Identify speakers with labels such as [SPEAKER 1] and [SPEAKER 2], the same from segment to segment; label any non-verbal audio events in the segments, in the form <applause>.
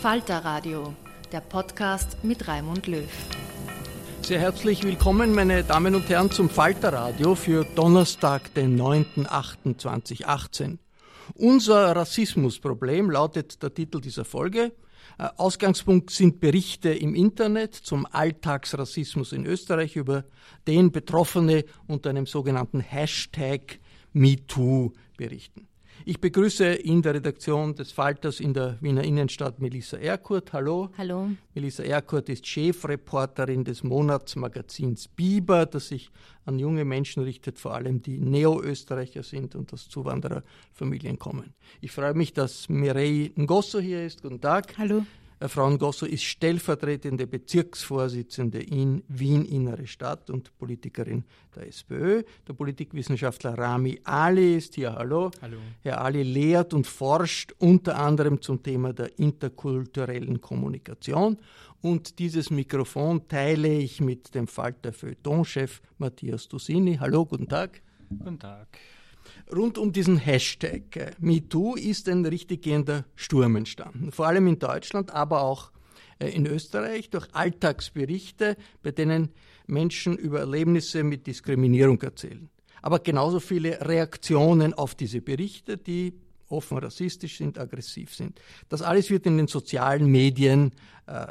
[SPEAKER 1] Falter Radio, der Podcast mit Raimund Löw.
[SPEAKER 2] Sehr herzlich willkommen, meine Damen und Herren, zum Falterradio für Donnerstag, den 9.8.2018. Unser Rassismusproblem lautet der Titel dieser Folge. Äh, Ausgangspunkt sind Berichte im Internet zum Alltagsrassismus in Österreich, über den Betroffene unter einem sogenannten Hashtag MeToo berichten. Ich begrüße in der Redaktion des Falters in der Wiener Innenstadt Melissa Erkurt. Hallo.
[SPEAKER 1] Hallo.
[SPEAKER 2] Melissa Erkurt ist Chefreporterin des Monatsmagazins Biber, das sich an junge Menschen richtet, vor allem die Neo-Österreicher sind und aus Zuwandererfamilien kommen. Ich freue mich, dass Mireille Ngosso hier ist. Guten Tag.
[SPEAKER 1] Hallo.
[SPEAKER 2] Äh, Frau Ngosso ist stellvertretende Bezirksvorsitzende in Wien Innere Stadt und Politikerin der SPÖ. Der Politikwissenschaftler Rami Ali ist hier. Hallo.
[SPEAKER 3] Hallo.
[SPEAKER 2] Herr Ali lehrt und forscht unter anderem zum Thema der interkulturellen Kommunikation. Und dieses Mikrofon teile ich mit dem Falter Feuilleton-Chef Matthias Dusini. Hallo, guten Tag.
[SPEAKER 3] Guten Tag.
[SPEAKER 2] Rund um diesen Hashtag äh, MeToo ist ein richtig gehender Sturm entstanden. Vor allem in Deutschland, aber auch äh, in Österreich durch Alltagsberichte, bei denen Menschen über Erlebnisse mit Diskriminierung erzählen. Aber genauso viele Reaktionen auf diese Berichte, die offen rassistisch sind, aggressiv sind. Das alles wird in den sozialen Medien äh,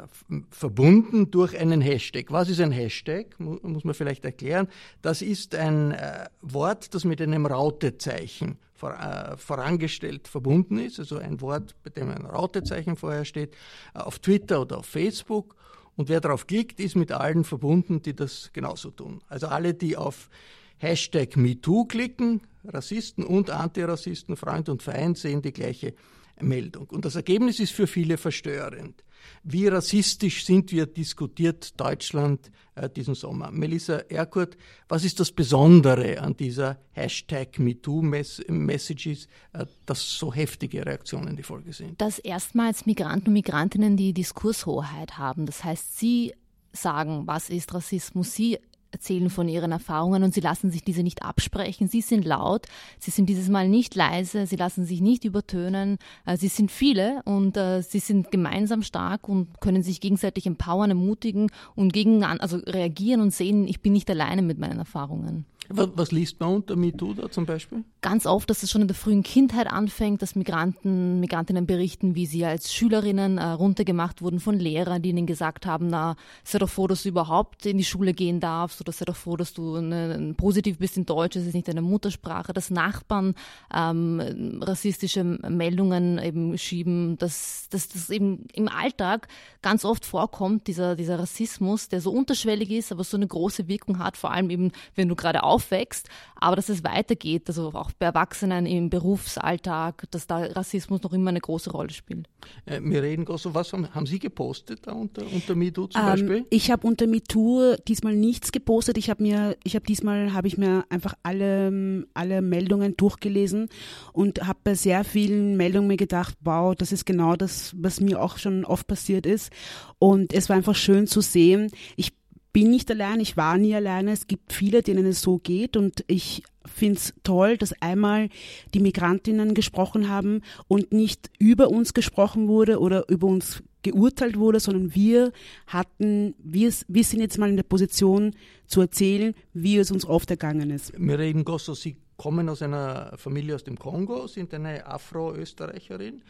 [SPEAKER 2] verbunden durch einen Hashtag. Was ist ein Hashtag? Mu muss man vielleicht erklären. Das ist ein äh, Wort, das mit einem Rautezeichen vor, äh, vorangestellt verbunden ist, also ein Wort, bei dem ein Rautezeichen vorher steht, äh, auf Twitter oder auf Facebook. Und wer darauf klickt, ist mit allen verbunden, die das genauso tun. Also alle, die auf Hashtag MeToo klicken, Rassisten und Antirassisten, Freund und Feind, sehen die gleiche Meldung. Und das Ergebnis ist für viele verstörend. Wie rassistisch sind wir, diskutiert Deutschland äh, diesen Sommer. Melissa Erkurt, was ist das Besondere an dieser Hashtag MeToo-Messages, äh, dass so heftige Reaktionen die Folge sind?
[SPEAKER 4] dass erstmals Migranten und Migrantinnen die Diskurshoheit haben. Das heißt, sie sagen, was ist Rassismus, sie erzählen von ihren Erfahrungen und sie lassen sich diese nicht absprechen. Sie sind laut, sie sind dieses Mal nicht leise, sie lassen sich nicht übertönen. Äh, Sie sind viele und äh, sie sind gemeinsam stark und können sich gegenseitig empowern, ermutigen und gegen, also reagieren und sehen, ich bin nicht alleine mit meinen Erfahrungen.
[SPEAKER 2] Was, was liest man unter MeToo da zum Beispiel?
[SPEAKER 4] Ganz oft, dass es schon in der frühen Kindheit anfängt, dass Migranten, Migrantinnen berichten, wie sie als Schülerinnen äh, runtergemacht wurden von Lehrern, die ihnen gesagt haben, na, sei doch froh, dass du überhaupt in die Schule gehen darfst oder sei doch froh, dass du ne, positiv bist in Deutsch, das ist nicht deine Muttersprache, dass Nachbarn ähm, rassistische Meldungen eben schieben, dass dass das eben im Alltag ganz oft vorkommt, dieser, dieser Rassismus, der so unterschwellig ist, aber so eine große Wirkung hat, vor allem eben, wenn du gerade aufwächst, aber dass es weitergeht, also auch bei Erwachsenen im Berufsalltag, dass da Rassismus noch immer eine große Rolle spielt.
[SPEAKER 2] Äh, Mireille Gosso, was haben, haben Sie gepostet da unter, unter MeToo zum
[SPEAKER 5] Ähm,
[SPEAKER 2] Beispiel?
[SPEAKER 5] ich habe unter MeToo diesmal nichts gepostet. Ich habe mir, ich habe diesmal habe ich mir einfach alle alle Meldungen durchgelesen und habe bei sehr vielen Meldungen mir gedacht, wow, das ist genau das, was mir auch schon oft passiert ist. Und es war einfach schön zu sehen. Ich bin nicht allein, ich war nie alleine. Es gibt viele, denen es so geht und ich finde es toll, dass einmal die Migrantinnen gesprochen haben und nicht über uns gesprochen wurde oder über uns geurteilt wurde, sondern wir hatten, wir, wir sind jetzt mal in der Position zu erzählen, wie es uns oft ergangen ist.
[SPEAKER 2] Mireille Gosso, Sie kommen aus einer Familie aus dem Kongo, sind eine Afro-Österreicherin.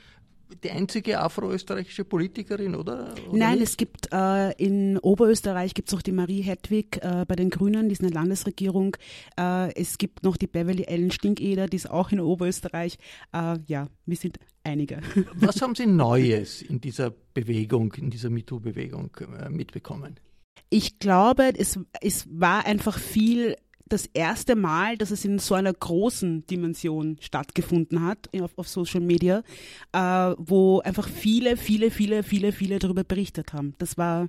[SPEAKER 2] Die einzige afroösterreichische Politikerin, oder? oder
[SPEAKER 5] Nein,
[SPEAKER 2] nicht?
[SPEAKER 5] es gibt äh, in Oberösterreich gibt es auch die Marie Hedwig äh, bei den Grünen, die ist eine Landesregierung. Äh, es gibt noch die Beverly Ellen Stinkeder, die ist auch in Oberösterreich. Äh, ja, wir sind einige. <laughs>
[SPEAKER 2] Was haben Sie Neues in dieser Bewegung, in dieser MeToo-Bewegung äh, mitbekommen?
[SPEAKER 5] Ich glaube, es, es war einfach viel das erste Mal, dass es in so einer großen Dimension stattgefunden hat auf, auf Social Media, äh, wo einfach viele, viele, viele, viele, viele darüber berichtet haben. Das war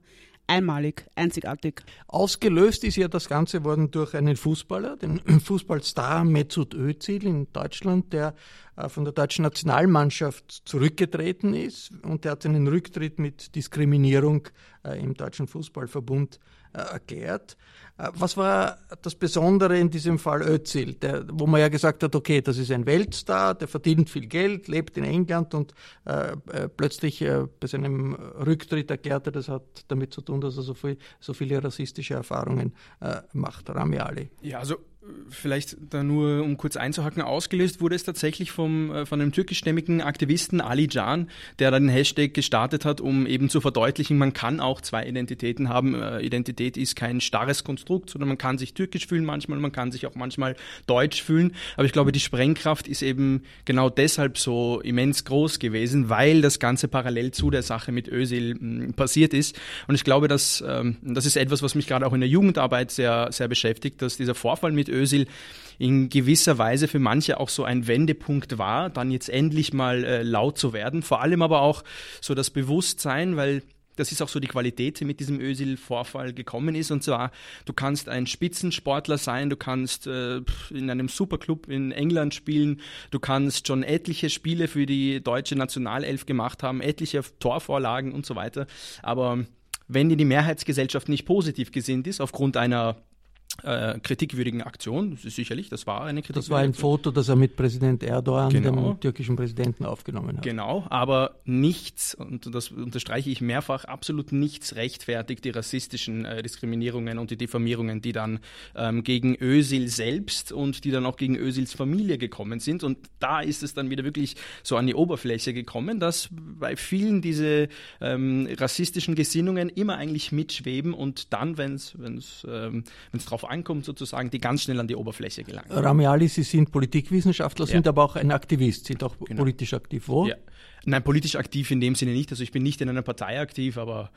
[SPEAKER 5] einmalig, einzigartig.
[SPEAKER 2] Ausgelöst ist ja das Ganze worden durch einen Fußballer, den <clears throat> Fußballstar Mesut Özil in Deutschland, der von der deutschen Nationalmannschaft zurückgetreten ist und der hat seinen Rücktritt mit Diskriminierung äh, im deutschen Fußballverbund äh, erklärt. Was war das Besondere in diesem Fall Özil, der, wo man ja gesagt hat, okay, das ist ein Weltstar, der verdient viel Geld, lebt in England und äh, plötzlich äh, bei seinem Rücktritt erklärt er, das hat damit zu tun, dass er so, viel, so viele rassistische Erfahrungen äh, macht. Rami Ali.
[SPEAKER 3] Ja, also vielleicht da nur, um kurz einzuhacken, ausgelöst wurde es tatsächlich vom, äh, von einem türkischstämmigen Aktivisten Ali Can, der dann den Hashtag gestartet hat, um eben zu verdeutlichen, man kann auch zwei Identitäten haben. Äh, Identität ist kein starres Konstrukt, sondern man kann sich türkisch fühlen manchmal, man kann sich auch manchmal deutsch fühlen. Aber ich glaube, die Sprengkraft ist eben genau deshalb so immens groß gewesen, weil das Ganze parallel zu der Sache mit Özil hm, passiert ist. Und ich glaube, dass ähm, das ist etwas, was mich gerade auch in der Jugendarbeit sehr, sehr beschäftigt, dass dieser Vorfall mit Özil in gewisser Weise für manche auch so ein Wendepunkt war, dann jetzt endlich mal äh, laut zu werden. Vor allem aber auch so das Bewusstsein, weil das ist auch so die Qualität, die mit diesem Özil-Vorfall gekommen ist. Und zwar, du kannst ein Spitzensportler sein, du kannst äh, in einem Superclub in England spielen, du kannst schon etliche Spiele für die deutsche Nationalelf gemacht haben, etliche Torvorlagen und so weiter. Aber wenn dir die Mehrheitsgesellschaft nicht positiv gesinnt ist, aufgrund einer äh, kritikwürdigen Aktion. Sicherlich, das war eine
[SPEAKER 2] kritikwürdige Das war ein Aktion. Foto, das er mit Präsident Erdogan, genau. dem türkischen Präsidenten, aufgenommen hat.
[SPEAKER 3] Genau, aber nichts, und das unterstreiche ich mehrfach, absolut nichts rechtfertigt die rassistischen äh, Diskriminierungen und die Diffamierungen, die dann ähm, gegen Ösil selbst und die dann auch gegen Ösils Familie gekommen sind. Und da ist es dann wieder wirklich so an die Oberfläche gekommen, dass bei vielen diese ähm, rassistischen Gesinnungen immer eigentlich mitschweben und dann, wenn es ähm, drauf ankommt, sozusagen, die ganz schnell an die Oberfläche gelangen.
[SPEAKER 2] Ramiali, Sie sind Politikwissenschaftler, ja. sind aber auch ein Aktivist, sind auch genau. politisch aktiv. Wo? Ja.
[SPEAKER 3] Nein, politisch aktiv in dem Sinne nicht. Also ich bin nicht in einer Partei aktiv, aber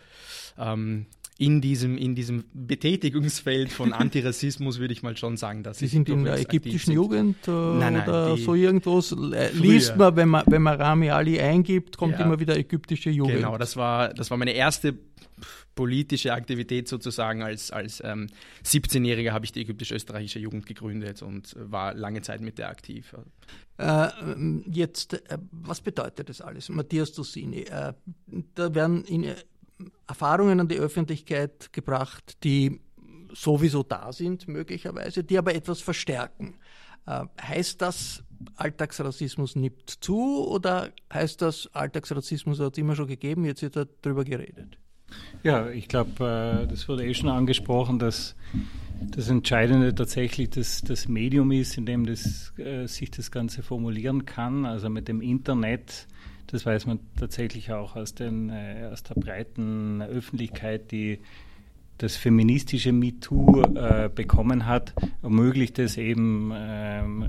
[SPEAKER 3] ähm, in diesem, in diesem Betätigungsfeld von <laughs> Antirassismus würde ich mal schon sagen, dass
[SPEAKER 2] Sie sind in der ägyptischen Jugend äh, nein, nein, oder so irgendwas. Äh, liest man, wenn man, wenn man Rami Ali eingibt, kommt ja, immer wieder ägyptische Jugend.
[SPEAKER 3] Genau, das war, das war meine erste politische Aktivität sozusagen. Als, als ähm, 17-Jähriger habe ich die ägyptisch-österreichische Jugend gegründet und war lange Zeit mit der aktiv.
[SPEAKER 2] Äh, jetzt, äh, was bedeutet das alles? Matthias Dussini, äh, da werden in, äh, Erfahrungen an die Öffentlichkeit gebracht, die sowieso da sind, möglicherweise, die aber etwas verstärken. Äh, heißt das, Alltagsrassismus nimmt zu oder heißt das, Alltagsrassismus hat es immer schon gegeben, jetzt wird darüber geredet?
[SPEAKER 6] Ja, ich glaube, äh, das wurde eh schon angesprochen, dass das Entscheidende tatsächlich das, das Medium ist, in dem das, äh, sich das Ganze formulieren kann. Also mit dem Internet, das weiß man tatsächlich auch aus, den, äh, aus der breiten Öffentlichkeit, die das feministische MeToo äh, bekommen hat, ermöglicht es eben, ähm,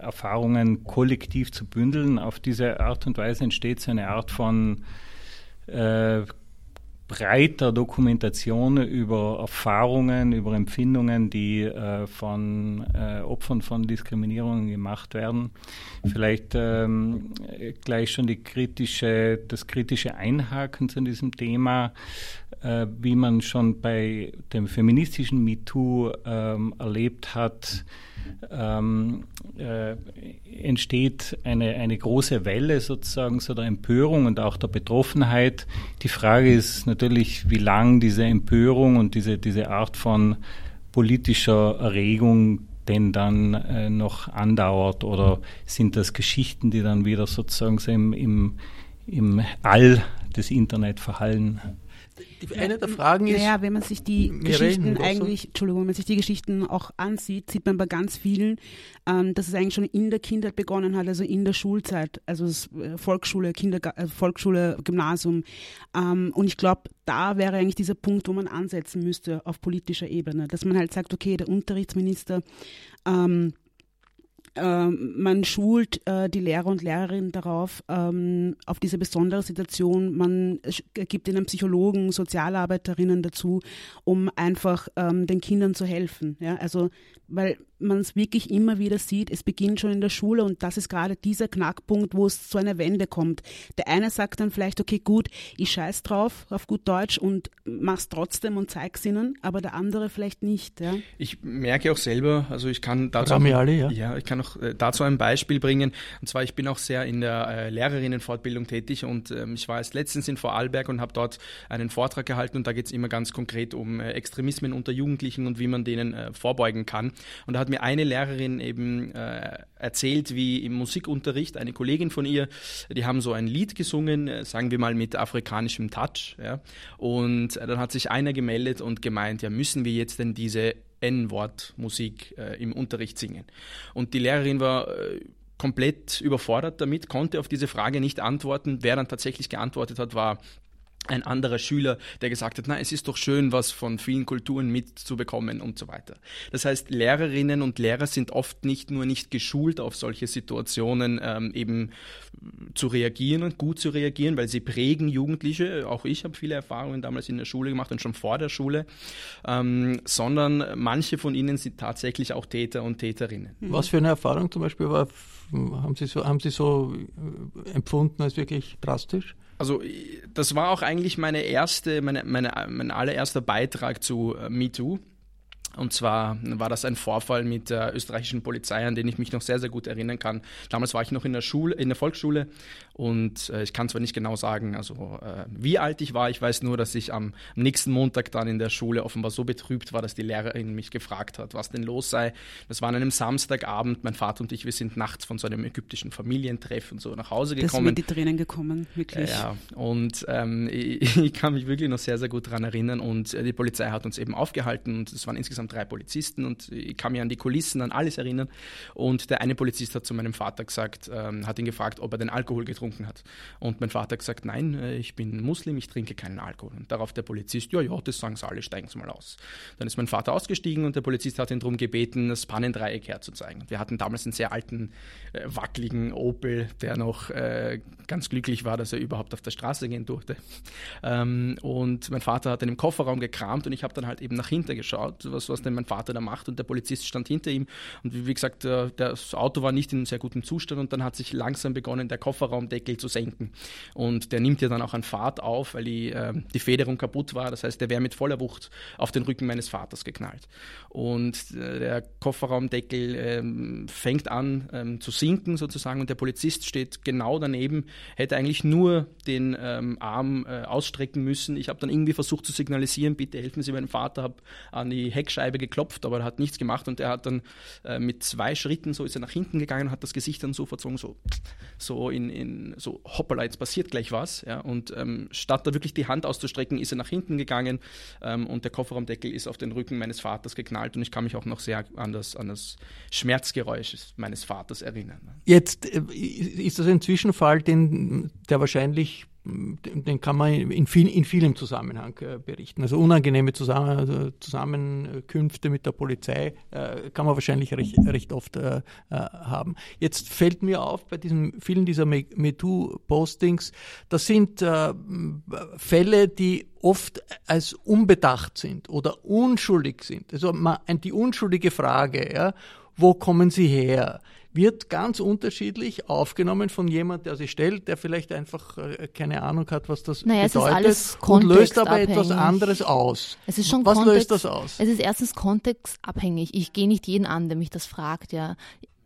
[SPEAKER 6] Erfahrungen kollektiv zu bündeln. Auf diese Art und Weise entsteht so eine Art von äh, breiter Dokumentation über Erfahrungen, über Empfindungen, die äh, von äh, Opfern von Diskriminierungen gemacht werden. Vielleicht ähm, gleich schon die kritische, das kritische Einhaken zu diesem Thema, äh, wie man schon bei dem feministischen MeToo ähm, erlebt hat ähm, äh, entsteht eine, eine große Welle sozusagen so der Empörung und auch der Betroffenheit. Die Frage ist natürlich, wie lang diese Empörung und diese, diese Art von politischer Erregung denn dann äh, noch andauert oder sind das Geschichten, die dann wieder sozusagen so im, im, im All des Internet verhallen?
[SPEAKER 2] Die, eine der Fragen ist.
[SPEAKER 5] Naja, wenn man sich die Geschichten eigentlich, Entschuldigung, wenn man sich die Geschichten auch ansieht, sieht man bei ganz vielen, ähm, dass es eigentlich schon in der Kindheit begonnen hat, also in der Schulzeit, also äh, Volksschule, Kinder, äh, Volksschule, Gymnasium. Ähm, und ich glaube, da wäre eigentlich dieser Punkt, wo man ansetzen müsste auf politischer Ebene, dass man halt sagt, okay, der Unterrichtsminister ähm, man schult äh, die Lehrer und Lehrerinnen darauf, ähm, auf diese besondere Situation. Man gibt ihnen Psychologen, Sozialarbeiterinnen dazu, um einfach ähm, den Kindern zu helfen. Ja? Also, weil man es wirklich immer wieder sieht, es beginnt schon in der Schule und das ist gerade dieser Knackpunkt, wo es zu einer Wende kommt. Der eine sagt dann vielleicht, okay, gut, ich scheiß drauf, auf gut Deutsch und mach's trotzdem und zeig's ihnen, aber der andere vielleicht nicht. Ja?
[SPEAKER 3] Ich merke auch selber, also ich kann dazu,
[SPEAKER 2] auch, alle, ja.
[SPEAKER 3] ja, ich kann auch äh, dazu ein Beispiel bringen. Und zwar, ich bin auch sehr in der äh, Lehrerinnenfortbildung tätig und ähm, ich war erst letztens in Vorarlberg und habe dort einen Vortrag gehalten und da geht es immer ganz konkret um äh, Extremismen unter Jugendlichen und wie man denen vorbeugen kann. Und da hat mir eine Lehrerin eben äh, erzählt, wie im Musikunterricht eine Kollegin von ihr, die haben so ein Lied gesungen, sagen wir mal mit afrikanischem Touch. Ja? Und dann hat sich einer gemeldet und gemeint, ja, müssen wir jetzt denn diese N-Wort-Musik äh, im Unterricht singen? Und die Lehrerin war äh, komplett überfordert damit, konnte auf diese Frage nicht antworten. Wer dann tatsächlich geantwortet hat, war ein anderer Schüler, der gesagt hat, na, es ist doch schön, was von vielen Kulturen mitzubekommen und so weiter. Das heißt, Lehrerinnen und Lehrer sind oft nicht nur nicht geschult auf solche Situationen ähm, eben zu reagieren und gut zu reagieren, weil sie prägen Jugendliche. Auch ich habe viele Erfahrungen damals in der Schule gemacht und schon vor der Schule, ähm, sondern manche von ihnen sind tatsächlich auch Täter und Täterinnen.
[SPEAKER 2] Was für eine Erfahrung zum Beispiel war, haben Sie so, haben Sie so äh, empfunden als wirklich drastisch?
[SPEAKER 3] Also das war auch eigentlich meine erste, meine, meine, mein allererster Beitrag zu äh, MeToo. Und zwar war das ein Vorfall mit der österreichischen Polizei, an den ich mich noch sehr, sehr gut erinnern kann. Damals war ich noch in der Schule, in der Volksschule und äh, ich kann zwar nicht genau sagen, also äh, wie alt ich war. Ich weiß nur, dass ich am, am, nächsten Montag dann in der Schule offenbar so betrübt war, dass die Lehrerin mich gefragt hat, was denn los sei. Das war an einem Samstagabend. Mein Vater und ich, wir sind nachts von so einem ägyptischen Familientreff und so nach Hause gekommen. Da
[SPEAKER 5] sind die Tränen gekommen, wirklich.
[SPEAKER 3] Ja, und ähm, ich, <laughs> ich, kann mich wirklich noch sehr, sehr gut daran erinnern. Und äh, die Polizei hat uns eben aufgehalten und es waren insgesamt insgesamt drei Polizisten und ich kann mich an die Kulissen, an alles erinnern. Und der eine Polizist hat zu meinem Vater gesagt, ähm, hat ihn gefragt, ob er den Alkohol getrunken hat. Und mein Vater hat gesagt, nein, äh, ich bin Muslim, ich trinke keinen Alkohol. Und darauf der Polizist, ja, ja, das sagen sie alle, steigen Sie mal aus. Dann ist mein Vater ausgestiegen und der Polizist hat ihn darum gebeten, das Pannendreieck herzuzeigen. Wir hatten damals einen sehr alten, äh, wackeligen Opel, der noch äh, ganz glücklich war, dass er überhaupt auf der Straße gehen durfte. Ähm, und mein Vater hat dann im Kofferraum gekramt und ich habe dann halt eben nach hinten geschaut, was was denn mein Vater da macht. Und der Polizist stand hinter ihm. Und wie gesagt, äh, das Auto war nicht in sehr gutem Zustand und dann hat sich langsam begonnen, der Kofferraumdeckel zu senken. Und der nimmt ja dann auch an Fahrt auf, weil die, äh, die Federung kaputt war. Das heißt, der wäre mit voller Wucht auf den Rücken meines Vaters geknallt. Und äh, der Kofferraumdeckel ähm, fängt an ähm, zu sinken sozusagen und der Polizist steht genau daneben, hätte eigentlich nur den ähm, Arm äh, ausstrecken müssen. Ich habe dann irgendwie versucht zu signalisieren, bitte helfen Sie meinem Vater, habe an die Heckscheibe Scheibe geklopft, aber er hat nichts gemacht und er hat dann äh, mit zwei Schritten so ist er nach hinten gegangen und hat das Gesicht dann so verzogen, so, so in, in so hoppala, jetzt passiert gleich was. Ja, und ähm, statt da wirklich die Hand auszustrecken, ist er nach hinten gegangen ähm, und der Kofferraumdeckel ist auf den Rücken meines Vaters geknallt und ich kann mich auch noch sehr an das, an das Schmerzgeräusch meines Vaters erinnern.
[SPEAKER 2] Jetzt äh, ist das ein Zwischenfall, den, der wahrscheinlich den kann man in, viel, in vielem Zusammenhang äh, berichten. Also unangenehme Zusammen, also Zusammenkünfte mit der Polizei äh, kann man wahrscheinlich recht, recht oft äh, äh haben. Jetzt fällt mir auf bei diesen vielen dieser MeToo-Postings, das sind äh, Fälle, die oft als unbedacht sind oder unschuldig sind. Also die unschuldige Frage, ja, wo kommen sie her? Wird ganz unterschiedlich aufgenommen von jemand, der sich stellt, der vielleicht einfach äh, keine Ahnung hat, was das
[SPEAKER 4] naja,
[SPEAKER 2] bedeutet
[SPEAKER 4] es ist alles
[SPEAKER 2] und löst aber etwas anderes aus.
[SPEAKER 4] Es ist schon
[SPEAKER 2] was
[SPEAKER 4] Kontext,
[SPEAKER 2] löst das aus?
[SPEAKER 4] Es ist erstens kontextabhängig. Ich gehe nicht jeden an, der mich das fragt, ja.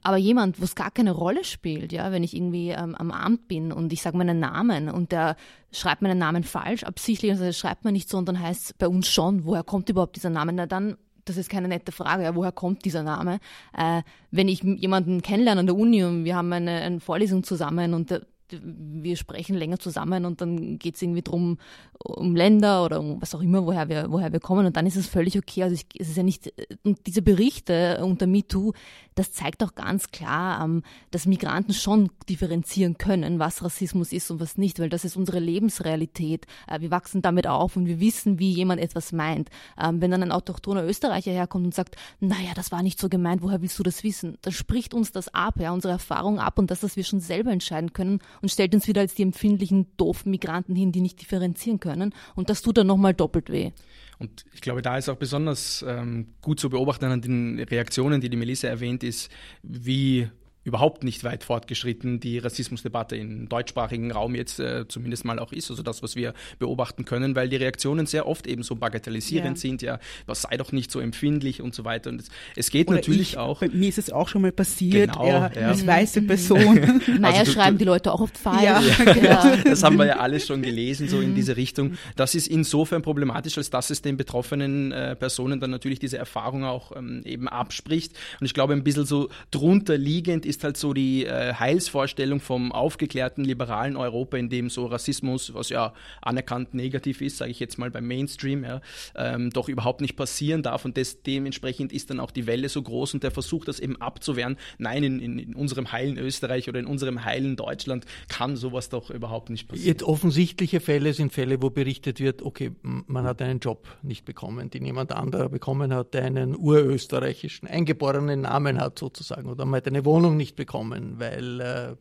[SPEAKER 4] Aber jemand, wo es gar keine Rolle spielt, ja, wenn ich irgendwie ähm, am Amt bin und ich sage meinen Namen und der schreibt meinen Namen falsch, absichtlich, also schreibt man nicht so und dann heißt es bei uns schon, woher kommt überhaupt dieser Name? Na dann das ist keine nette Frage, ja, woher kommt dieser Name? Äh, wenn ich jemanden kennenlerne an der Uni und wir haben eine, eine Vorlesung zusammen und der, wir sprechen länger zusammen und dann geht es irgendwie drum um Länder oder um was auch immer, woher wir, woher wir kommen und dann ist es völlig okay. Also ich, es ist ja nicht, und diese Berichte unter MeToo, das zeigt auch ganz klar, ähm, dass Migranten schon differenzieren können, was Rassismus ist und was nicht, weil das ist unsere Lebensrealität. Äh, wir wachsen damit auf und wir wissen, wie jemand etwas meint. Ähm, wenn dann ein autochthoner Österreicher herkommt und sagt, naja, das war nicht so gemeint, woher willst du das wissen? Dann spricht uns das ab, ja, unsere Erfahrung ab und das, dass wir schon selber entscheiden können und stellt uns wieder als die empfindlichen, doofen Migranten hin, die nicht differenzieren können. Und das tut dann nochmal doppelt weh.
[SPEAKER 3] Und ich glaube, da ist auch besonders ähm, gut zu beobachten an den Reaktionen, die die Melissa erwähnt, ist, wie überhaupt nicht weit fortgeschritten die Rassismusdebatte im deutschsprachigen Raum jetzt äh, zumindest mal auch ist, also das, was wir beobachten können, weil die Reaktionen sehr oft eben so bagatellisierend ja. sind, ja, was sei doch nicht so empfindlich und so weiter. Und es, es geht Oder natürlich
[SPEAKER 5] ich,
[SPEAKER 3] auch.
[SPEAKER 5] Bei mir ist es auch schon mal passiert, genau, ja, ja. als weiße Person. <laughs>
[SPEAKER 4] naja, also schreiben die Leute auch oft falsch. Ja.
[SPEAKER 3] ja. <laughs> Das haben wir ja alles schon gelesen, so in diese Richtung. Das ist insofern problematisch, als dass es den betroffenen äh, Personen dann natürlich diese Erfahrung auch ähm, eben abspricht. Und ich glaube, ein bisschen so drunter liegend ist ist halt so die äh, Heilsvorstellung vom aufgeklärten liberalen Europa, in dem so Rassismus, was ja anerkannt negativ ist, sage ich jetzt mal beim Mainstream, ja, ähm, doch überhaupt nicht passieren darf. Und das, dementsprechend ist dann auch die Welle so groß und der Versuch, das eben abzuwehren. Nein, in, in, in unserem heilen Österreich oder in unserem heilen Deutschland kann sowas doch überhaupt nicht passieren.
[SPEAKER 2] Jetzt offensichtliche Fälle sind Fälle, wo berichtet wird, okay, man hat einen Job nicht bekommen, den jemand anderer bekommen hat, der einen urösterreichischen, eingeborenen Namen hat sozusagen, oder man hat eine Wohnung nicht nicht bekommen, weil äh,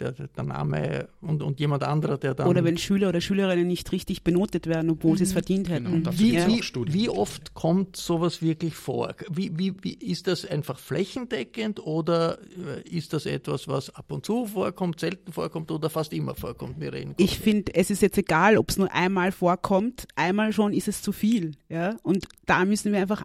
[SPEAKER 2] der, der, Name und, und jemand anderer, der dann.
[SPEAKER 5] Oder wenn Schüler oder Schülerinnen nicht richtig benotet werden, obwohl mhm. sie es mhm. verdient hätten.
[SPEAKER 2] Genau, wie, wie, wie, oft kommt sowas wirklich vor? Wie, wie, wie ist das einfach flächendeckend oder äh, ist das etwas, was ab und zu vorkommt, selten vorkommt oder fast immer vorkommt? Wir reden
[SPEAKER 5] ich finde, es ist jetzt egal, ob es nur einmal vorkommt. Einmal schon ist es zu viel. Ja? Und da müssen wir einfach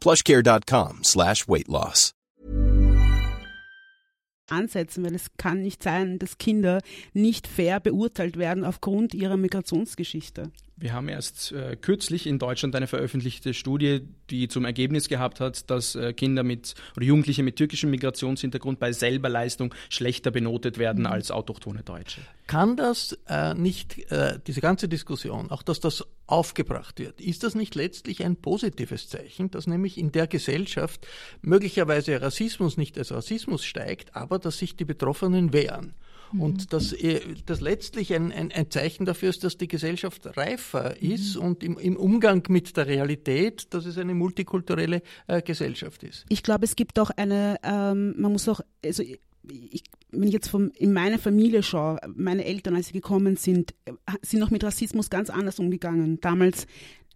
[SPEAKER 7] plushcare.com slash weight loss.
[SPEAKER 5] Ansetzen, weil es kann nicht sein, dass Kinder nicht fair beurteilt werden aufgrund ihrer Migrationsgeschichte.
[SPEAKER 3] Wir haben erst äh, kürzlich in Deutschland eine veröffentlichte Studie, die zum Ergebnis gehabt hat, dass äh, Kinder mit oder Jugendliche mit türkischem Migrationshintergrund bei selber Leistung schlechter benotet werden mhm. als autochtone Deutsche.
[SPEAKER 2] Kann das äh, nicht, äh, diese ganze Diskussion, auch dass das aufgebracht wird, ist das nicht letztlich ein positives Zeichen, dass nämlich in der Gesellschaft möglicherweise Rassismus nicht als Rassismus steigt, aber dass sich die Betroffenen wehren? Und mhm. dass das letztlich ein, ein, ein, Zeichen dafür ist, dass die Gesellschaft reifer ist mhm. und im, im, Umgang mit der Realität, dass es eine multikulturelle äh, Gesellschaft ist.
[SPEAKER 5] Ich glaube, es gibt auch eine, ähm, man muss auch, also ich, wenn ich jetzt vom, in meine Familie schaue, meine Eltern, als sie gekommen sind, äh, sind noch mit Rassismus ganz anders umgegangen. Damals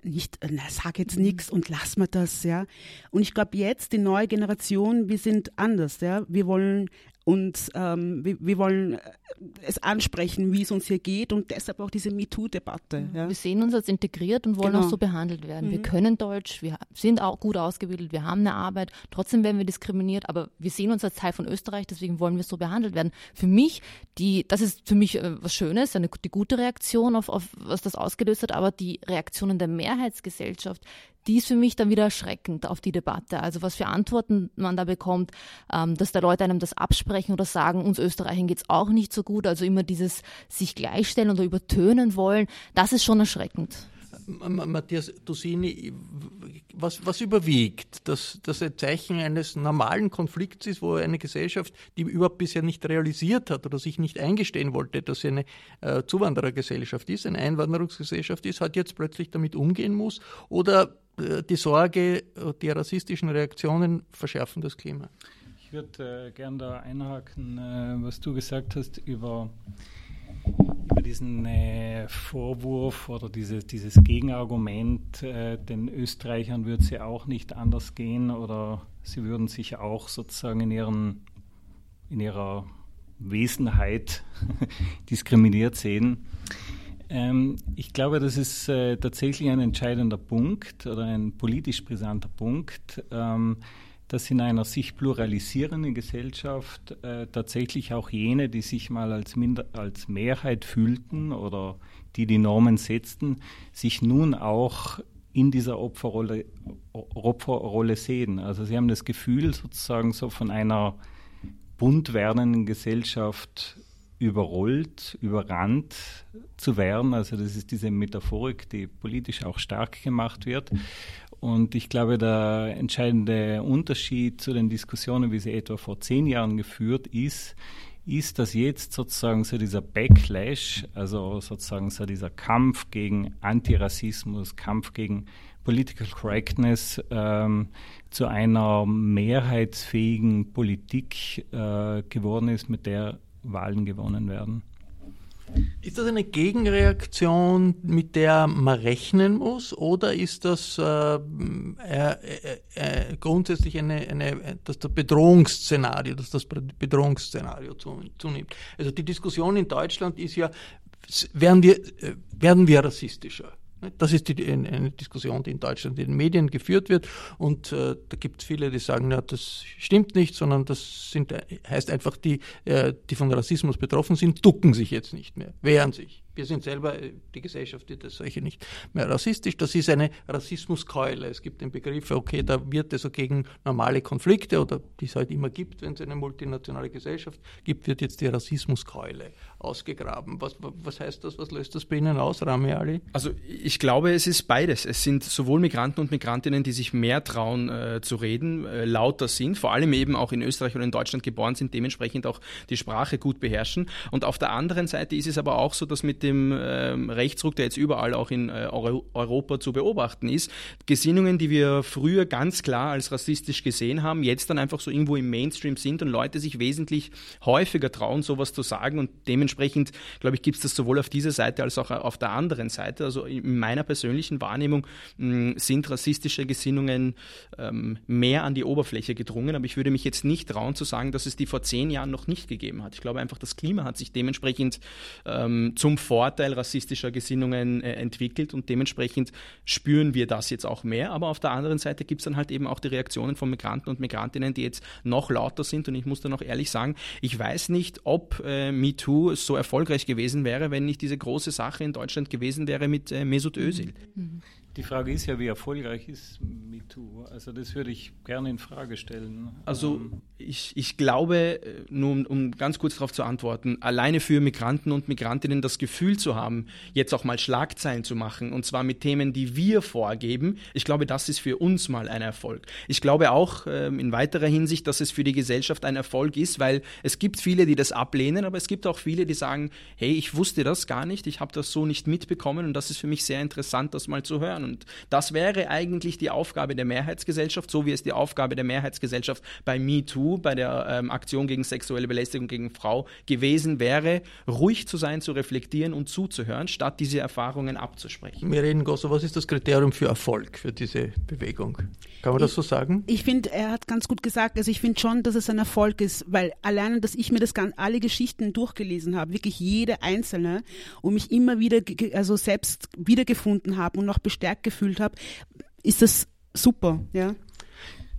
[SPEAKER 5] nicht, na, sag jetzt nichts und lass mal das, ja. Und ich glaube jetzt, die neue Generation, wir sind anders, ja. Wir wollen und ähm, wir, wir, wollen äh, es ansprechen, wie es uns hier geht und deshalb auch diese MeToo-Debatte.
[SPEAKER 4] Ja. Wir sehen uns als integriert und wollen genau. auch so behandelt werden. Mhm. Wir können Deutsch, wir sind auch gut ausgebildet, wir haben eine Arbeit, trotzdem werden wir diskriminiert, aber wir sehen uns als Teil von Österreich, deswegen wollen wir so behandelt werden. Für mich, die, das ist für mich äh, was Schönes, eine, die gute Reaktion auf, auf was das ausgelöst hat, aber die Reaktionen der Mehrheitsgesellschaft, die ist für mich dann wieder erschreckend auf die Debatte. Also was für Antworten man da bekommt, ähm, dass da Leute einem das absprechen oder sagen, uns Österreichern geht's auch nicht so gut. Also immer dieses sich gleichstellen oder übertönen wollen, das ist schon erschreckend.
[SPEAKER 2] Matthias Dosini, was, was überwiegt? Dass das ein Zeichen eines normalen Konflikts ist, wo eine Gesellschaft, die überhaupt bisher nicht realisiert hat oder sich nicht eingestehen wollte, dass sie eine äh, Zuwanderergesellschaft ist, eine Einwanderungsgesellschaft ist, hat jetzt plötzlich damit umgehen muss? Oder die Sorge, äh, die rassistischen Reaktionen verschärfen das Klima.
[SPEAKER 6] Ich würde äh, gern da einhaken, äh, was du gesagt hast über, über diesen äh, Vorwurf oder diese, dieses Gegenargument, äh, den Österreichern würde es ja auch nicht anders gehen oder sie würden sich auch sozusagen in, ihren, in ihrer Wesenheit <laughs> diskriminiert sehen. Ähm, ich glaube, das ist äh, tatsächlich ein entscheidender Punkt oder ein politisch brisanter Punkt, ähm, dass in einer sich pluralisierenden Gesellschaft äh, tatsächlich auch jene, die sich mal als, Minder als Mehrheit fühlten oder die die Normen setzten, sich nun auch in dieser Opferrolle, Opferrolle sehen. Also sie haben das Gefühl, sozusagen so von einer bunt werdenden Gesellschaft überrollt, überrannt zu werden. Also das ist diese Metaphorik, die politisch auch stark gemacht wird. Und ich glaube, der entscheidende Unterschied zu den Diskussionen, wie sie etwa vor zehn Jahren geführt ist, ist, dass jetzt sozusagen so dieser Backlash, also sozusagen so dieser Kampf gegen Antirassismus, Kampf gegen Political Correctness ähm, zu einer mehrheitsfähigen Politik äh, geworden ist, mit der Wahlen gewonnen werden.
[SPEAKER 2] Ist das eine Gegenreaktion, mit der man rechnen muss, oder ist das äh, äh, äh, grundsätzlich eine, eine, dass das Bedrohungsszenario, dass das Bedrohungsszenario zunimmt? Also die Diskussion in Deutschland ist ja, werden wir, äh, werden wir rassistischer? Das ist die, eine Diskussion, die in Deutschland in den Medien geführt wird. Und äh, da gibt es viele, die sagen, ja, das stimmt nicht, sondern das sind, heißt einfach, die, äh, die von Rassismus betroffen sind, ducken sich jetzt nicht mehr, wehren sich. Wir sind selber, äh, die Gesellschaft wird das solche nicht mehr rassistisch. Das ist eine Rassismuskeule. Es gibt den Begriff, okay, da wird es so gegen normale Konflikte oder die es halt immer gibt, wenn es eine multinationale Gesellschaft gibt, wird jetzt die Rassismuskeule ausgegraben. Was, was heißt das? Was löst das bei Ihnen aus, Rami Ali?
[SPEAKER 3] Also ich glaube, es ist beides. Es sind sowohl Migranten und Migrantinnen, die sich mehr trauen äh, zu reden, äh, lauter sind, vor allem eben auch in Österreich oder in Deutschland geboren sind, dementsprechend auch die Sprache gut beherrschen. Und auf der anderen Seite ist es aber auch so, dass mit dem ähm, Rechtsruck, der jetzt überall auch in äh, Europa zu beobachten ist, Gesinnungen, die wir früher ganz klar als rassistisch gesehen haben, jetzt dann einfach so irgendwo im Mainstream sind und Leute sich wesentlich häufiger trauen, sowas zu sagen und dementsprechend, glaube ich, gibt es das sowohl auf dieser Seite als auch auf der anderen Seite. Also in meiner persönlichen Wahrnehmung mh, sind rassistische Gesinnungen ähm, mehr an die Oberfläche gedrungen, aber ich würde mich jetzt nicht trauen zu sagen, dass es die vor zehn Jahren noch nicht gegeben hat. Ich glaube einfach, das Klima hat sich dementsprechend ähm, zum Vorteil rassistischer Gesinnungen äh, entwickelt und dementsprechend spüren wir das jetzt auch mehr. Aber auf der anderen Seite gibt es dann halt eben auch die Reaktionen von Migranten und Migrantinnen, die jetzt noch lauter sind. Und ich muss dann auch ehrlich sagen, ich weiß nicht, ob äh, MeToo so erfolgreich gewesen wäre, wenn nicht diese große Sache in Deutschland gewesen wäre mit äh, Mesut Özil.
[SPEAKER 6] Mhm. Die Frage ist ja, wie erfolgreich ist MeToo? Also das würde ich gerne in Frage stellen.
[SPEAKER 3] Also ähm, ich, ich glaube, äh, nur um, um ganz kurz darauf zu antworten, alleine für Migranten und Migrantinnen das Gefühl zu haben, jetzt auch mal Schlagzeilen zu machen, und zwar mit Themen, die wir vorgeben, ich glaube, das ist für uns mal ein Erfolg. Ich glaube auch ähm, in weiterer Hinsicht, dass es für die Gesellschaft ein Erfolg ist, weil es gibt viele, die das ablehnen, aber es gibt auch viele, die sagen, hey, ich wusste das gar nicht, ich habe das so nicht mitbekommen und das ist für mich sehr interessant, das mal zu hören. Und das wäre eigentlich die Aufgabe der Mehrheitsgesellschaft, so wie es die Aufgabe der Mehrheitsgesellschaft bei MeToo, bei der ähm, Aktion gegen sexuelle Belästigung gegen Frau gewesen wäre, ruhig zu sein, zu reflektieren und zuzuhören, statt diese Erfahrungen abzusprechen.
[SPEAKER 2] Wir reden, Gosso, was ist das Kriterium für Erfolg für diese Bewegung? Kann man ich, das so sagen?
[SPEAKER 5] Ich finde, er hat ganz gut gesagt, also ich finde schon, dass es ein Erfolg ist, weil alleine, dass ich mir das ganz, alle Geschichten durchgelesen habe, wirklich jede einzelne und mich immer wieder, also selbst wiedergefunden habe und noch bestärkt gefühlt habe, ist das super, ja.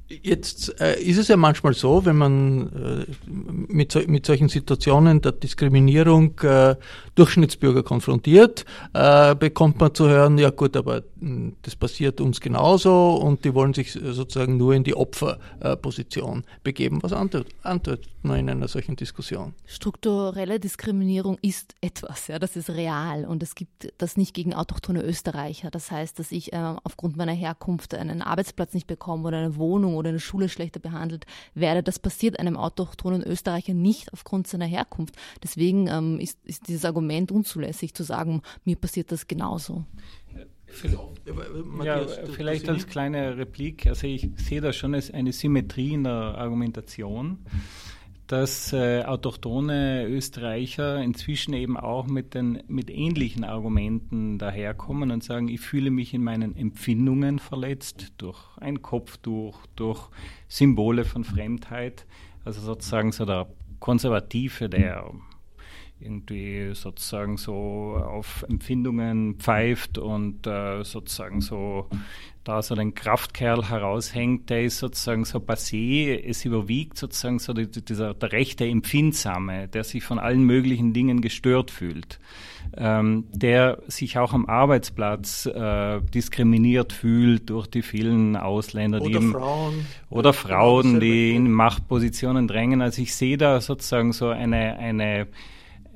[SPEAKER 2] Jetzt äh, ist es ja manchmal so, wenn man äh, mit, so, mit solchen Situationen der Diskriminierung äh, Durchschnittsbürger konfrontiert, äh, bekommt man zu hören, ja gut, aber hm, das passiert uns genauso und die wollen sich sozusagen nur in die Opferposition begeben. Was antwortet man in einer solchen Diskussion?
[SPEAKER 4] Strukturelle Diskriminierung ist etwas, ja, das ist real und es gibt das nicht gegen autochthone Österreicher. Das heißt, dass ich äh, aufgrund meiner Herkunft einen Arbeitsplatz nicht bekomme oder eine Wohnung oder in der Schule schlechter behandelt werde. Das passiert einem autochthonen Österreicher nicht aufgrund seiner Herkunft. Deswegen ähm, ist, ist dieses Argument unzulässig zu sagen, mir passiert das genauso.
[SPEAKER 6] Ja, vielleicht als kleine Replik. Also ich sehe da schon eine Symmetrie in der Argumentation dass äh, autochtone Österreicher inzwischen eben auch mit, den, mit ähnlichen Argumenten daherkommen und sagen, ich fühle mich in meinen Empfindungen verletzt durch ein Kopftuch, durch Symbole von Fremdheit. Also sozusagen so der Konservative, der irgendwie sozusagen so auf Empfindungen pfeift und äh, sozusagen so da so den Kraftkerl heraushängt, der ist sozusagen so passé, es überwiegt sozusagen so dieser, der rechte Empfindsame, der sich von allen möglichen Dingen gestört fühlt, ähm, der sich auch am Arbeitsplatz äh, diskriminiert fühlt durch die vielen Ausländer,
[SPEAKER 2] oder
[SPEAKER 6] die im,
[SPEAKER 2] Frauen,
[SPEAKER 6] oder Frauen, die in Machtpositionen drängen. Also ich sehe da sozusagen so eine, eine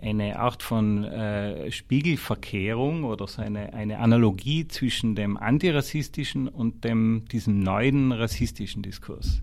[SPEAKER 6] eine Art von äh, Spiegelverkehrung oder so eine, eine Analogie zwischen dem antirassistischen und dem, diesem neuen rassistischen Diskurs.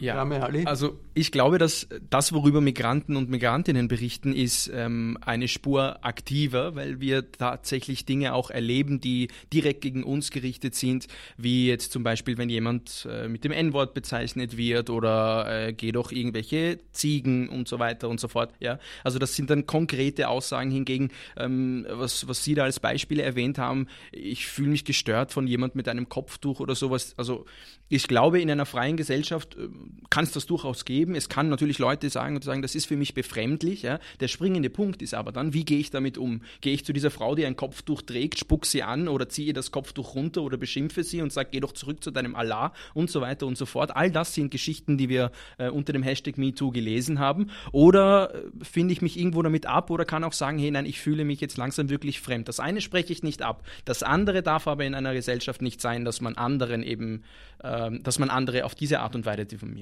[SPEAKER 3] Ja, also ich glaube, dass das, worüber Migranten und Migrantinnen berichten, ist ähm, eine Spur aktiver, weil wir tatsächlich Dinge auch erleben, die direkt gegen uns gerichtet sind, wie jetzt zum Beispiel, wenn jemand äh, mit dem N-Wort bezeichnet wird oder äh, geh doch irgendwelche Ziegen und so weiter und so fort. Ja, also das sind dann konkrete Aussagen hingegen, ähm, was, was Sie da als Beispiele erwähnt haben. Ich fühle mich gestört von jemand mit einem Kopftuch oder sowas. Also ich glaube, in einer freien Gesellschaft äh, kann es das durchaus geben. Es kann natürlich Leute sagen und sagen, das ist für mich befremdlich. Ja. Der springende Punkt ist aber dann, wie gehe ich damit um? Gehe ich zu dieser Frau, die ein Kopftuch trägt, spuck sie an oder ziehe das Kopftuch runter oder beschimpfe sie und sage, geh doch zurück zu deinem Allah und so weiter und so fort. All das sind Geschichten, die wir äh, unter dem Hashtag MeToo gelesen haben. Oder äh, finde ich mich irgendwo damit ab oder kann auch sagen, hey, nein, ich fühle mich jetzt langsam wirklich fremd. Das eine spreche ich nicht ab. Das andere darf aber in einer Gesellschaft nicht sein, dass man anderen eben äh, dass man andere auf diese Art und Weise diffamiert.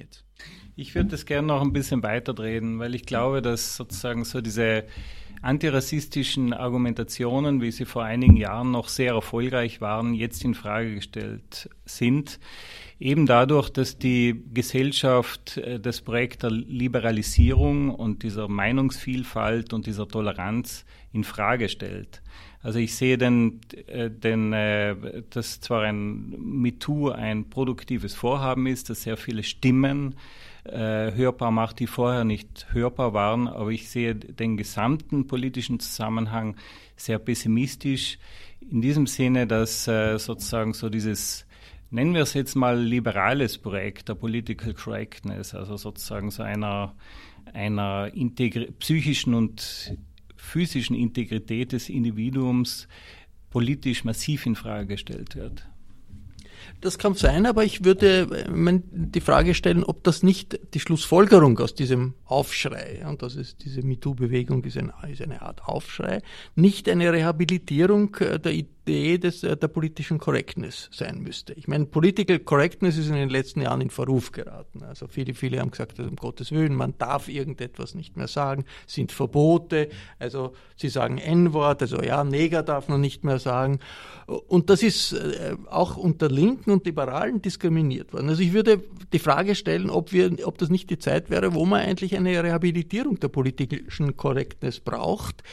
[SPEAKER 6] Ich würde das gerne noch ein bisschen weiterdrehen, weil ich glaube, dass sozusagen so diese antirassistischen Argumentationen, wie sie vor einigen Jahren noch sehr erfolgreich waren, jetzt in Frage gestellt sind. Eben dadurch, dass die Gesellschaft äh, das Projekt der Liberalisierung und dieser Meinungsvielfalt und dieser Toleranz in Frage stellt. Also ich sehe denn, äh, denn äh, dass zwar ein MeToo ein produktives Vorhaben ist, das sehr viele Stimmen äh, hörbar macht, die vorher nicht hörbar waren, aber ich sehe den gesamten politischen Zusammenhang sehr pessimistisch in diesem Sinne, dass sozusagen so dieses nennen wir es jetzt mal liberales Projekt der Political Correctness, also sozusagen so einer einer psychischen und physischen Integrität des Individuums politisch massiv in Frage gestellt wird.
[SPEAKER 2] Das kann sein, aber ich würde äh, die Frage stellen, ob das nicht die Schlussfolgerung aus diesem Aufschrei, und das ist diese MeToo-Bewegung ist, ist eine Art Aufschrei, nicht eine Rehabilitierung äh, der Idee des, äh, der politischen Correctness sein müsste. Ich meine, Political Correctness ist in den letzten Jahren in Verruf geraten. Also viele, viele haben gesagt, um Gottes Willen, man darf irgendetwas nicht mehr sagen, sind Verbote. Also sie sagen N-Wort, also ja, Neger darf man nicht mehr sagen. Und das ist auch unter Linken und Liberalen diskriminiert worden. Also ich würde die Frage stellen, ob wir, ob das nicht die Zeit wäre, wo man eigentlich eine Rehabilitierung der politischen Correctness braucht,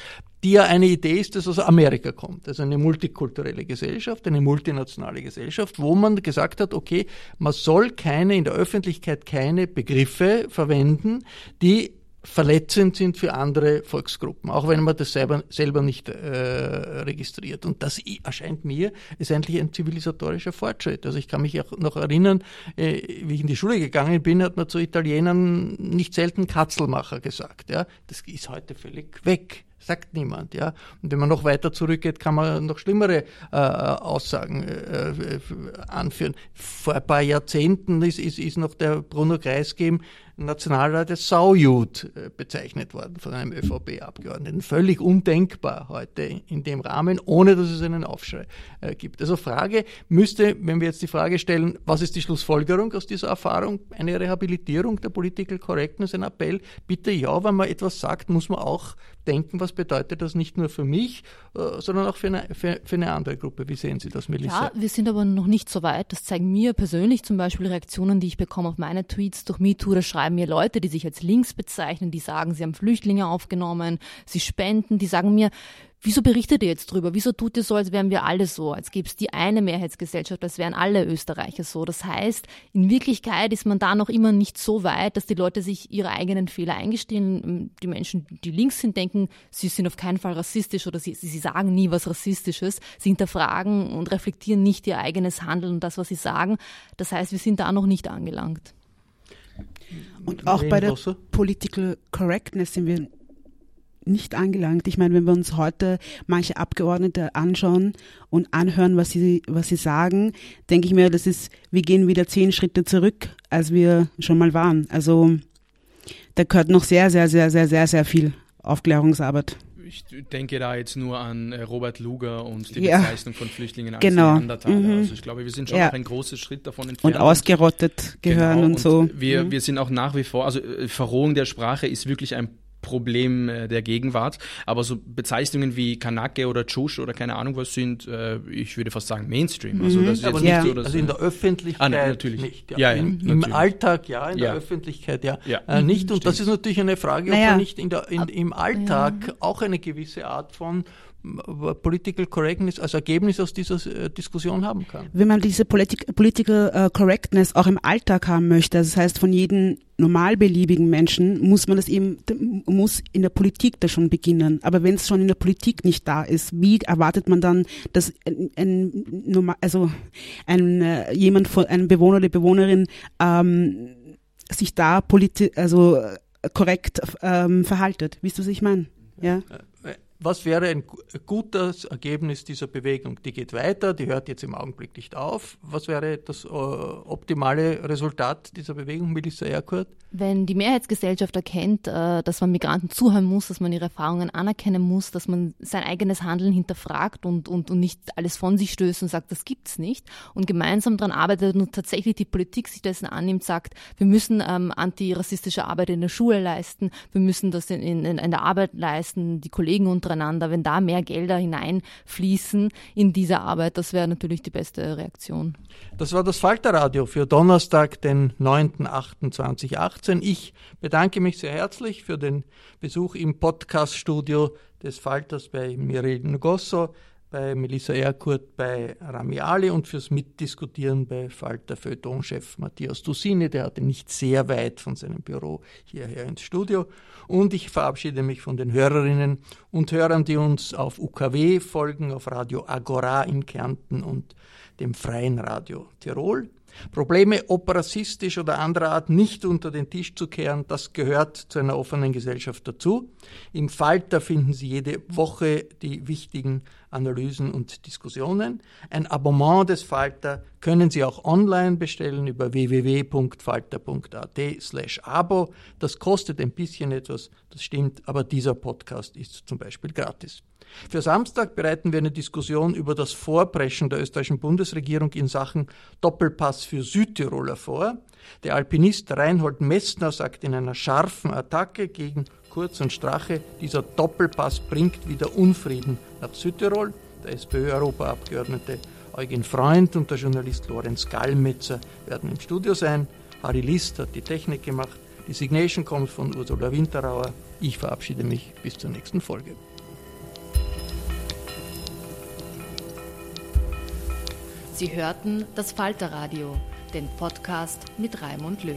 [SPEAKER 2] die ja eine Idee ist, dass aus Amerika kommt. Also eine multikulturelle Gesellschaft, eine multinationale Gesellschaft, wo man gesagt hat, okay, man soll keine, in der Öffentlichkeit keine Begriffe verwenden, die verletzend sind für andere Volksgruppen, auch wenn man das selber, selber nicht äh, registriert. Und das erscheint mir, ist eigentlich ein zivilisatorischer Fortschritt. Also ich kann mich auch noch erinnern, äh, wie ich in die Schule gegangen bin, hat man zu Italienern nicht selten Katzelmacher gesagt. Ja? Das ist heute völlig weg sagt niemand, ja. Und wenn man noch weiter zurückgeht, kann man noch schlimmere äh, Aussagen äh, anführen. Vor ein paar Jahrzehnten ist, ist, ist noch der Bruno Kreisgeben Nationalrat als Saujud äh, bezeichnet worden von einem ÖVP-Abgeordneten. Völlig undenkbar heute in dem Rahmen, ohne dass es einen Aufschrei äh, gibt. Also Frage müsste, wenn wir jetzt die Frage stellen, was ist die Schlussfolgerung aus dieser Erfahrung? Eine Rehabilitierung der Political Correctness, ein Appell? Bitte ja, wenn man etwas sagt, muss man auch denken, was bedeutet das nicht nur für mich, äh, sondern auch für eine, für, für eine andere Gruppe. Wie sehen Sie das, Melissa?
[SPEAKER 4] Ja, wir sind aber noch nicht so weit. Das zeigen mir persönlich zum Beispiel Reaktionen, die ich bekomme auf meine Tweets durch MeToo. Da schreiben mir Leute, die sich als links bezeichnen, die sagen, sie haben Flüchtlinge aufgenommen, sie spenden, die sagen mir, Wieso berichtet ihr jetzt drüber? Wieso tut ihr so, als wären wir alle so, als gäbe es die eine Mehrheitsgesellschaft, als wären alle Österreicher so? Das heißt, in Wirklichkeit ist man da noch immer nicht so weit, dass die Leute sich ihre eigenen Fehler eingestehen. Die Menschen, die links sind, denken, sie sind auf keinen Fall rassistisch oder sie, sie sagen nie was Rassistisches. Sie hinterfragen und reflektieren nicht ihr eigenes Handeln und das, was sie sagen. Das heißt, wir sind da noch nicht angelangt.
[SPEAKER 5] Und auch bei der Political Correctness sind wir nicht angelangt. Ich meine, wenn wir uns heute manche Abgeordnete anschauen und anhören, was sie, was sie sagen, denke ich mir, das ist, wir gehen wieder zehn Schritte zurück, als wir schon mal waren. Also da gehört noch sehr, sehr, sehr, sehr, sehr, sehr viel Aufklärungsarbeit.
[SPEAKER 3] Ich denke da jetzt nur an äh, Robert Luger und die ja. Bezeichnung von Flüchtlingen als
[SPEAKER 5] genau.
[SPEAKER 3] Neandertaler. Mhm. Also ich glaube, wir sind schon ja. noch ein großer Schritt davon
[SPEAKER 5] entfernt. Und ausgerottet gehören genau. und, und so.
[SPEAKER 3] Wir, mhm. wir sind auch nach wie vor, also äh, Verrohung der Sprache ist wirklich ein Problem äh, der Gegenwart. Aber so Bezeichnungen wie Kanake oder Chush oder keine Ahnung was sind, äh, ich würde fast sagen Mainstream.
[SPEAKER 2] Also das ist mhm. jetzt ja. nicht so, dass, also in der Öffentlichkeit ah, nein,
[SPEAKER 3] natürlich.
[SPEAKER 2] nicht.
[SPEAKER 3] Ja. Ja,
[SPEAKER 2] Im, Im, Alltag ja, in der Öffentlichkeit ja, äh, nicht. Und Stimmt. das ist natürlich eine Frage, ob man nicht in der, in, im Alltag auch eine gewisse Art von Political Correctness als Ergebnis aus dieser äh, Diskussion haben kann.
[SPEAKER 5] Wenn man diese Politik, Political uh, Correctness auch im Alltag haben möchte, das heißt von jedem normalbeliebigen Menschen, muss man das eben, muss in der Politik da schon beginnen. Aber wenn es schon in der Politik nicht da ist, wie erwartet man dann, dass ein, ein also ein, äh, jemand von, ein Bewohner oder Bewohnerin ähm, sich da politi also korrekt ähm, verhaltet? Wisst du, was ich meine? Ja
[SPEAKER 2] was wäre ein gutes Ergebnis dieser Bewegung? Die geht weiter, die hört jetzt im Augenblick nicht auf. Was wäre das äh, optimale Resultat dieser Bewegung, Melissa Erkurt?
[SPEAKER 4] Wenn die Mehrheitsgesellschaft erkennt, äh, dass man Migranten zuhören muss, dass man ihre Erfahrungen anerkennen muss, dass man sein eigenes Handeln hinterfragt und, und, und nicht alles von sich stößt und sagt, das gibt's nicht und gemeinsam daran arbeitet und tatsächlich die Politik sich dessen annimmt, sagt, wir müssen ähm, antirassistische Arbeit in der Schule leisten, wir müssen das in, in, in der Arbeit leisten, die Kollegen untereinander, wenn da mehr Gelder hineinfließen in diese Arbeit, das wäre natürlich die beste Reaktion.
[SPEAKER 2] Das war das Falterradio für Donnerstag, den 9.8.2018. 2018. Ich bedanke mich sehr herzlich für den Besuch im Podcaststudio des Falters bei Mirel Ngosso, bei Melissa Erkurt, bei Rami Ali und fürs Mitdiskutieren bei Falter Feuilleton-Chef Matthias Dusini. Der hatte nicht sehr weit von seinem Büro hierher ins Studio. Und ich verabschiede mich von den Hörerinnen und Hörern, die uns auf UKW folgen, auf Radio Agora in Kärnten und dem Freien Radio Tirol. Probleme, ob rassistisch oder anderer Art, nicht unter den Tisch zu kehren, das gehört zu einer offenen Gesellschaft dazu. Im Falter finden Sie jede Woche die wichtigen Analysen und Diskussionen. Ein Abonnement des Falter können Sie auch online bestellen über www.falter.at slash abo. Das kostet ein bisschen etwas, das stimmt, aber dieser Podcast ist zum Beispiel gratis. Für Samstag bereiten wir eine Diskussion über das Vorpreschen der österreichischen Bundesregierung in Sachen Doppelpass für Südtiroler vor. Der Alpinist Reinhold Messner sagt in einer scharfen Attacke gegen Kurz und Strache, dieser Doppelpass bringt wieder Unfrieden nach Südtirol. Der SPÖ-Europaabgeordnete Eugen Freund und der Journalist Lorenz Gallmetzer werden im Studio sein. Harry List hat die Technik gemacht. Die Signation kommt von Ursula Winterauer. Ich verabschiede mich bis zur nächsten Folge.
[SPEAKER 1] Sie hörten das Falterradio, den Podcast mit Raimund Löw.